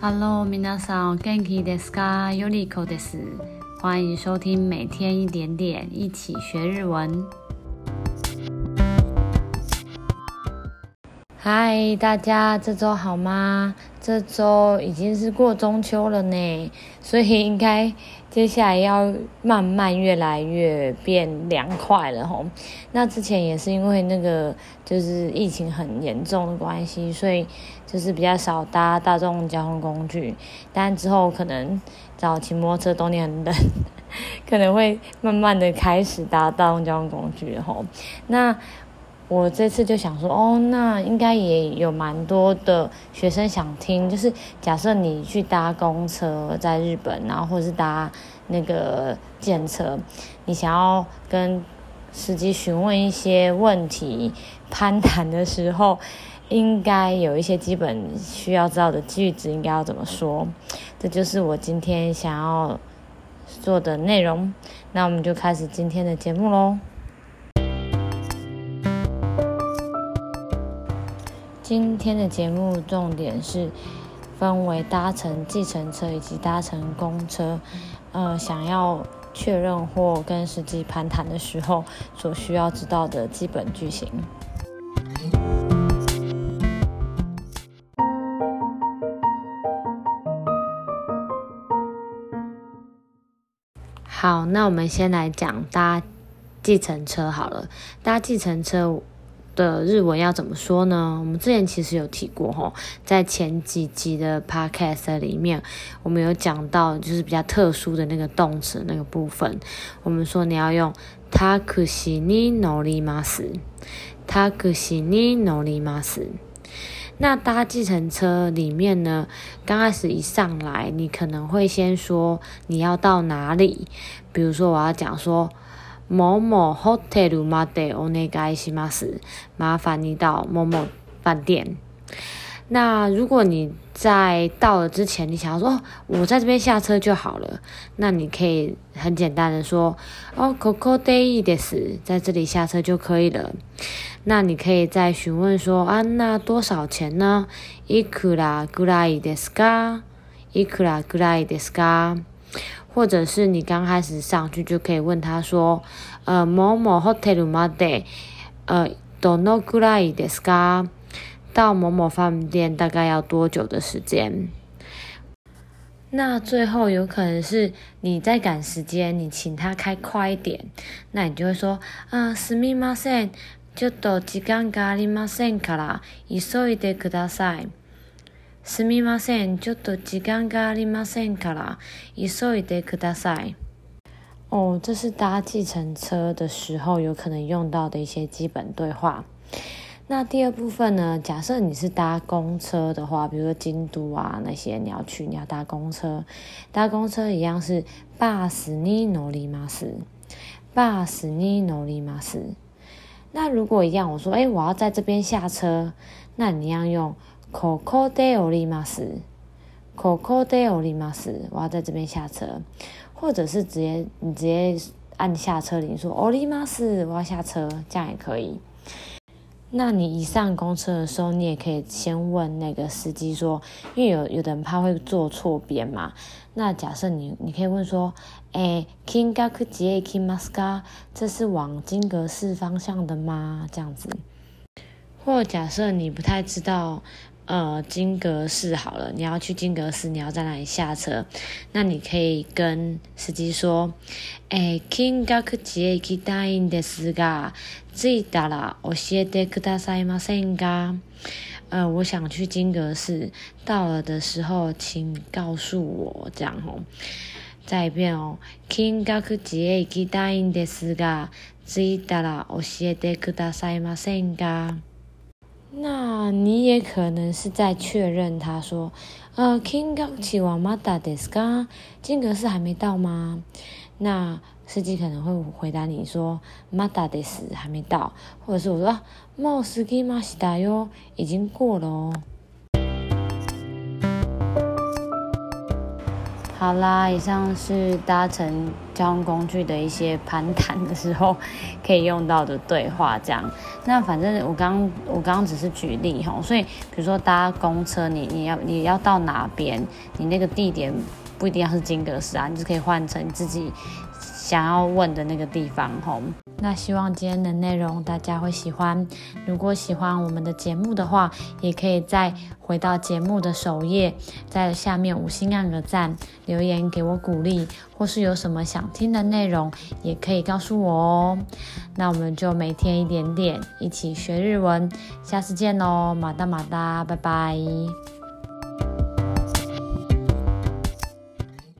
Hello，皆さん、元気ですか？よりこです。欢迎收听每天一点点，一起学日文。 嗨，大家这周好吗？这周已经是过中秋了呢，所以应该接下来要慢慢越来越变凉快了吼。那之前也是因为那个就是疫情很严重的关系，所以就是比较少搭大众交通工具。但之后可能早骑摩托车，冬天很冷，可能会慢慢的开始搭大众交通工具吼。那我这次就想说，哦，那应该也有蛮多的学生想听，就是假设你去搭公车在日本，然后或者是搭那个计程车，你想要跟司机询问一些问题、攀谈的时候，应该有一些基本需要知道的句子，应该要怎么说？这就是我今天想要做的内容。那我们就开始今天的节目喽。今天的节目重点是分为搭乘计程车以及搭乘公车，呃，想要确认或跟司机攀谈的时候所需要知道的基本句型。好，那我们先来讲搭计程车好了，搭计程车。的日文要怎么说呢？我们之前其实有提过吼，在前几集的 podcast 里面，我们有讲到就是比较特殊的那个动词那个部分。我们说你要用タクシーに乗ります，タクシーに乗ります。那搭计程车里面呢，刚开始一上来，你可能会先说你要到哪里，比如说我要讲说。 某某 hotel までお愿いします，麻烦你到某某饭店。那如果你在到了之前，你想要说，哦，我在这边下车就好了，那你可以很简单的说，哦，ここでいいです，在这里下车就可以了。那你可以再询问说，啊，那多少钱呢？いくらぐらいですか？いくらぐらいですか？ 或者是你刚开始上去就可以问他说，呃，某某 hotel まで，呃，どのくらいですか？到某某饭店大概要多久的时间？那最后有可能是你在赶时间，你请他开快一点，那你就会说，啊，すみません、ちょっと时间がありませんから、急いでください。 すみません、ちょっと时间がありませんから、急いでください。哦，这是搭计程车的时候有可能用到的一些基本对话。那第二部分呢？假设你是搭公车的话，比如说京都啊那些你要去，你要搭公车，搭公车一样是バスに乗ります，バスに乗ります。那如果一样，我说，哎，我要在这边下车，那你要用。 ここで降ります。ここで降ります。我要在这边下车，或者是直接你直接按下车铃说降ります，我要下车，这样也可以。那你一上公车的时候，你也可以先问那个司机说，因为有有的人怕会坐错边嘛。那假设你你可以问说，诶，金阁寺へ行きますか？这是往金阁寺方向的吗？这样子。或假设你不太知道。 呃，金阁寺好了，你要去金阁寺，你要在哪里下车？那你可以跟司机说：“诶，金阁寺へ行きたいんですが、着いたら教えてくださいませんか？”呃，我想去金阁寺，到了的时候请告诉我，这样哦。再一遍哦，金阁寺へ行きたいんですが、着いたら教えてくださいませんか？ 那你也可能是在确认，他说：“呃，金阁寺はまだですか？金阁寺还没到吗？”那司机可能会回答你说：“まだです，还没到。”或者是我说：“もう过ぎましたよ，已经过了哦。” 好啦，以上是搭乘交通工具的一些攀谈的时候可以用到的对话，这样。那反正我刚我刚刚只是举例哈，所以比如说搭公车，你你要你要到哪边，你那个地点不一定要是金阁寺啊，你就可以换成自己想要问的那个地方哈。那希望今天的内容大家会喜欢。如果喜欢我们的节目的话，也可以再回到节目的首页，在下面五星按个赞，留言给我鼓励，或是有什么想听的内容，也可以告诉我哦。那我们就每天一点点，一起学日文。下次见喽，马达马达，拜拜。